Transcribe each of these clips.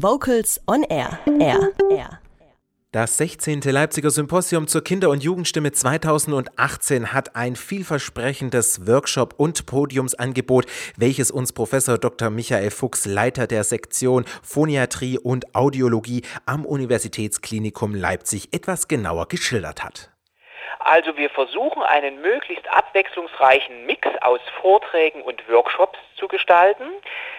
Vocals on Air. Air. Air. Das 16. Leipziger Symposium zur Kinder- und Jugendstimme 2018 hat ein vielversprechendes Workshop- und Podiumsangebot, welches uns Professor Dr. Michael Fuchs, Leiter der Sektion Phoniatrie und Audiologie am Universitätsklinikum Leipzig, etwas genauer geschildert hat. Also wir versuchen einen möglichst abwechslungsreichen Mix aus Vorträgen und Workshops zu gestalten.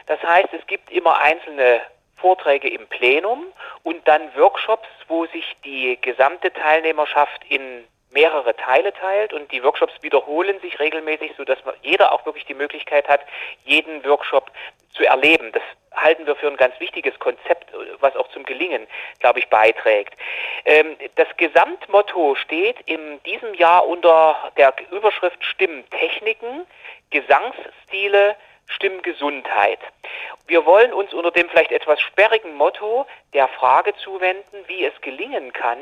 Das heißt, es gibt immer einzelne Vorträge im Plenum und dann Workshops, wo sich die gesamte Teilnehmerschaft in mehrere Teile teilt und die Workshops wiederholen sich regelmäßig, sodass jeder auch wirklich die Möglichkeit hat, jeden Workshop zu erleben. Das halten wir für ein ganz wichtiges Konzept, was auch zum Gelingen, glaube ich, beiträgt. Ähm, das Gesamtmotto steht in diesem Jahr unter der Überschrift Stimmtechniken, Gesangsstile, Stimmgesundheit. Wir wollen uns unter dem vielleicht etwas sperrigen Motto der Frage zuwenden, wie es gelingen kann,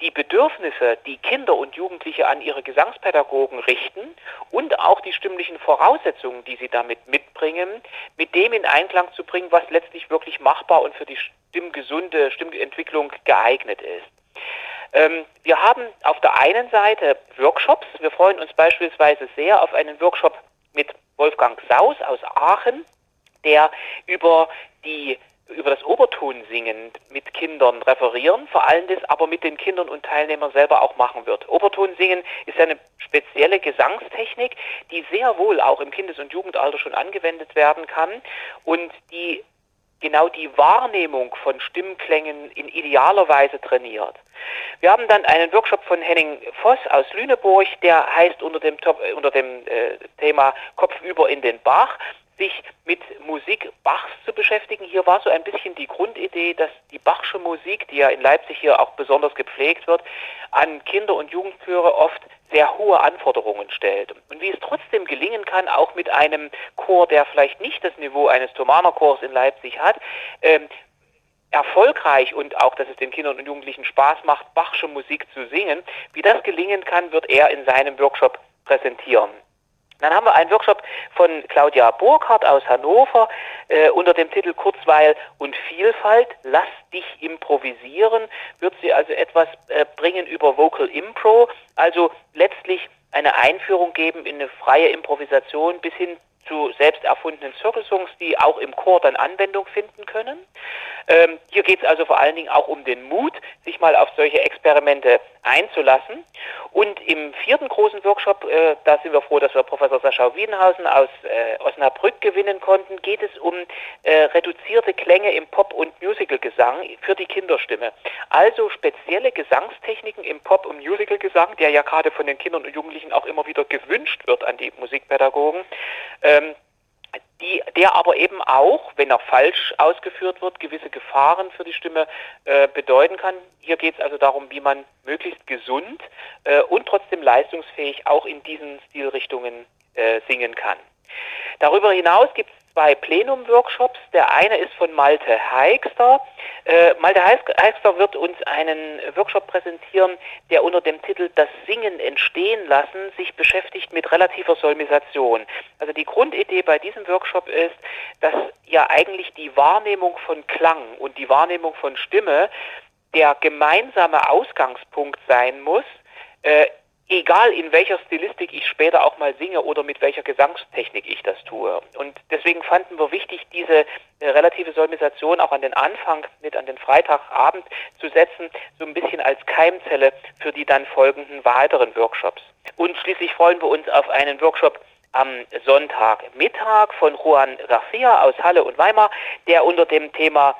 die Bedürfnisse, die Kinder und Jugendliche an ihre Gesangspädagogen richten und auch die stimmlichen Voraussetzungen, die sie damit mitbringen, mit dem in Einklang zu bringen, was letztlich wirklich machbar und für die stimmgesunde Stimmentwicklung geeignet ist. Ähm, wir haben auf der einen Seite Workshops. Wir freuen uns beispielsweise sehr auf einen Workshop mit Wolfgang Saus aus Aachen, der über die über das Obertonsingen mit Kindern referieren, vor allem das aber mit den Kindern und Teilnehmern selber auch machen wird. Obertonsingen ist eine spezielle Gesangstechnik, die sehr wohl auch im Kindes- und Jugendalter schon angewendet werden kann und die genau die Wahrnehmung von Stimmklängen in idealer Weise trainiert. Wir haben dann einen Workshop von Henning Voss aus Lüneburg, der heißt unter dem, Top, äh, unter dem äh, Thema Kopfüber in den Bach sich mit Musik Bachs zu beschäftigen. Hier war so ein bisschen die Grundidee, dass die Bachsche Musik, die ja in Leipzig hier auch besonders gepflegt wird, an Kinder- und Jugendchöre oft sehr hohe Anforderungen stellt. Und wie es trotzdem gelingen kann, auch mit einem Chor, der vielleicht nicht das Niveau eines Thomaner Chors in Leipzig hat, ähm, erfolgreich und auch, dass es den Kindern und Jugendlichen Spaß macht, Bachsche Musik zu singen. Wie das gelingen kann, wird er in seinem Workshop präsentieren. Dann haben wir einen Workshop von Claudia Burkhardt aus Hannover äh, unter dem Titel Kurzweil und Vielfalt. Lass dich improvisieren. Wird sie also etwas äh, bringen über Vocal Impro, also letztlich eine Einführung geben in eine freie Improvisation bis hin zu selbst erfundenen Circle-Songs, die auch im Chor dann Anwendung finden können. Ähm, hier geht es also vor allen Dingen auch um den Mut, sich mal auf solche Experimente einzulassen. Und im vierten großen Workshop, äh, da sind wir froh, dass wir Professor Sascha Wiedenhausen aus äh, Osnabrück gewinnen konnten, geht es um äh, reduzierte Klänge im Pop- und Musicalgesang für die Kinderstimme. Also spezielle Gesangstechniken im Pop- und Musicalgesang, der ja gerade von den Kindern und Jugendlichen auch immer wieder gewünscht wird an die Musikpädagogen. Ähm, die, der aber eben auch, wenn er falsch ausgeführt wird, gewisse Gefahren für die Stimme äh, bedeuten kann. Hier geht es also darum, wie man möglichst gesund äh, und trotzdem leistungsfähig auch in diesen Stilrichtungen äh, singen kann. Darüber hinaus gibt es zwei Plenum-Workshops. Der eine ist von Malte Heixter. Äh, Malte Heixter wird uns einen Workshop präsentieren, der unter dem Titel Das Singen entstehen lassen sich beschäftigt mit relativer Solmisation. Also die Grundidee bei diesem Workshop ist, dass ja eigentlich die Wahrnehmung von Klang und die Wahrnehmung von Stimme der gemeinsame Ausgangspunkt sein muss, äh, egal in welcher Stilistik ich später auch mal singe oder mit welcher Gesangstechnik ich das tue. Und deswegen fanden wir wichtig, diese äh, relative Solmisation auch an den Anfang mit an den Freitagabend zu setzen, so ein bisschen als Keimzelle für die dann folgenden weiteren Workshops. Und schließlich freuen wir uns auf einen Workshop am Sonntagmittag von Juan Garcia aus Halle und Weimar, der unter dem Thema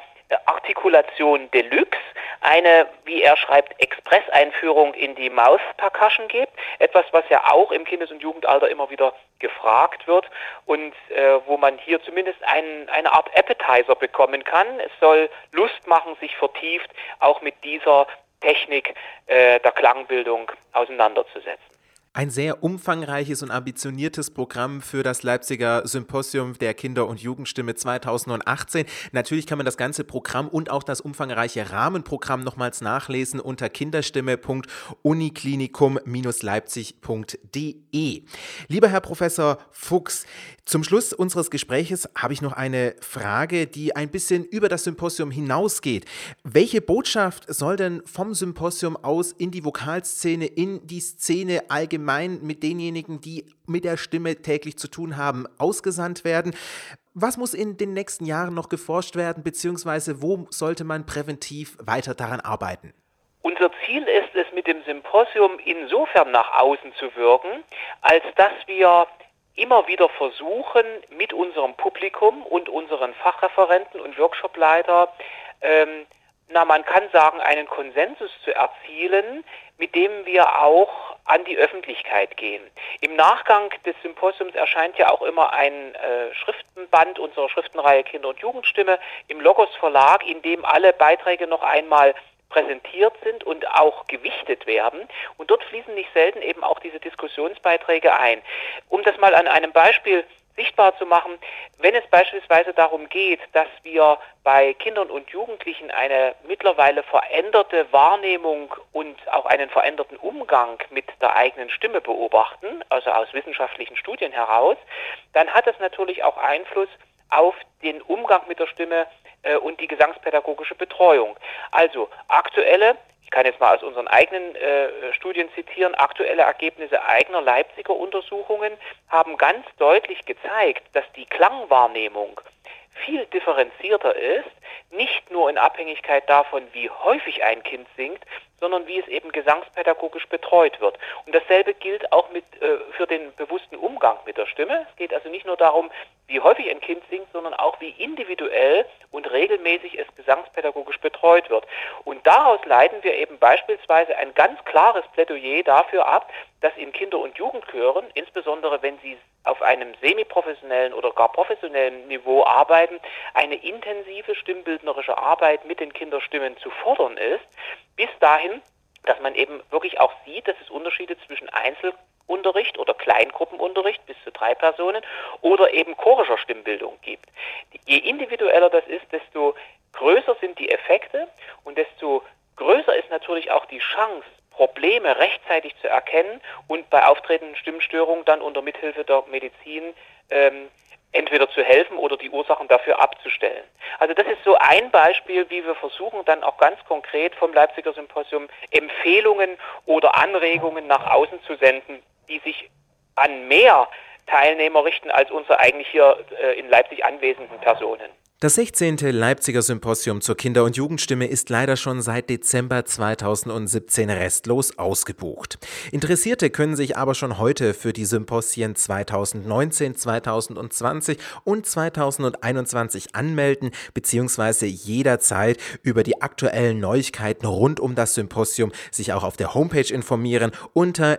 Artikulation Deluxe eine, wie er schreibt, Expresseinführung in die Mouth Percussion gibt. Etwas, was ja auch im Kindes- und Jugendalter immer wieder gefragt wird und äh, wo man hier zumindest ein, eine Art Appetizer bekommen kann. Es soll Lust machen, sich vertieft auch mit dieser Technik äh, der Klangbildung auseinanderzusetzen. Ein sehr umfangreiches und ambitioniertes Programm für das Leipziger Symposium der Kinder- und Jugendstimme 2018. Natürlich kann man das ganze Programm und auch das umfangreiche Rahmenprogramm nochmals nachlesen unter kinderstimme.uniklinikum-leipzig.de. Lieber Herr Professor Fuchs, zum Schluss unseres Gespräches habe ich noch eine Frage, die ein bisschen über das Symposium hinausgeht. Welche Botschaft soll denn vom Symposium aus in die Vokalszene, in die Szene allgemein mit denjenigen, die mit der Stimme täglich zu tun haben, ausgesandt werden? Was muss in den nächsten Jahren noch geforscht werden, beziehungsweise wo sollte man präventiv weiter daran arbeiten? Unser Ziel ist es, mit dem Symposium insofern nach außen zu wirken, als dass wir immer wieder versuchen, mit unserem Publikum und unseren Fachreferenten und Workshopleiter, ähm, na, man kann sagen, einen Konsensus zu erzielen, mit dem wir auch an die Öffentlichkeit gehen. Im Nachgang des Symposiums erscheint ja auch immer ein äh, Schriftenband unserer Schriftenreihe Kinder- und Jugendstimme im Logos Verlag, in dem alle Beiträge noch einmal präsentiert sind und auch gewichtet werden. Und dort fließen nicht selten eben auch diese Diskussionsbeiträge ein. Um das mal an einem Beispiel sichtbar zu machen, wenn es beispielsweise darum geht, dass wir bei Kindern und Jugendlichen eine mittlerweile veränderte Wahrnehmung und auch einen veränderten Umgang mit der eigenen Stimme beobachten, also aus wissenschaftlichen Studien heraus, dann hat das natürlich auch Einfluss auf den Umgang mit der Stimme äh, und die gesangspädagogische Betreuung. Also aktuelle kann jetzt mal aus unseren eigenen äh, Studien zitieren, aktuelle Ergebnisse eigener Leipziger Untersuchungen haben ganz deutlich gezeigt, dass die Klangwahrnehmung viel differenzierter ist, nicht nur in Abhängigkeit davon, wie häufig ein Kind singt, sondern wie es eben gesangspädagogisch betreut wird. Und dasselbe gilt auch mit, äh, für den bewussten Umgang mit der Stimme. Es geht also nicht nur darum, wie häufig ein Kind singt, sondern auch wie individuell und regelmäßig es gesangspädagogisch betreut wird. Und daraus leiten wir eben beispielsweise ein ganz klares Plädoyer dafür ab, dass in Kinder- und Jugendchören, insbesondere wenn sie auf einem semiprofessionellen oder gar professionellen Niveau arbeiten, eine intensive stimmbildnerische Arbeit mit den Kinderstimmen zu fordern ist, bis dahin, dass man eben wirklich auch sieht, dass es Unterschiede zwischen Einzelunterricht oder Kleingruppenunterricht bis zu drei Personen oder eben chorischer Stimmbildung gibt. Je individueller das ist, desto größer sind die Effekte und desto größer ist natürlich auch die Chance, Probleme rechtzeitig zu erkennen und bei auftretenden Stimmstörungen dann unter Mithilfe der Medizin ähm, entweder zu helfen oder die Ursachen dafür abzustellen. Also das ist so ein Beispiel, wie wir versuchen dann auch ganz konkret vom Leipziger Symposium Empfehlungen oder Anregungen nach außen zu senden, die sich an mehr Teilnehmer richten als unsere eigentlich hier äh, in Leipzig anwesenden Personen. Das 16. Leipziger Symposium zur Kinder- und Jugendstimme ist leider schon seit Dezember 2017 restlos ausgebucht. Interessierte können sich aber schon heute für die Symposien 2019, 2020 und 2021 anmelden bzw. jederzeit über die aktuellen Neuigkeiten rund um das Symposium sich auch auf der Homepage informieren unter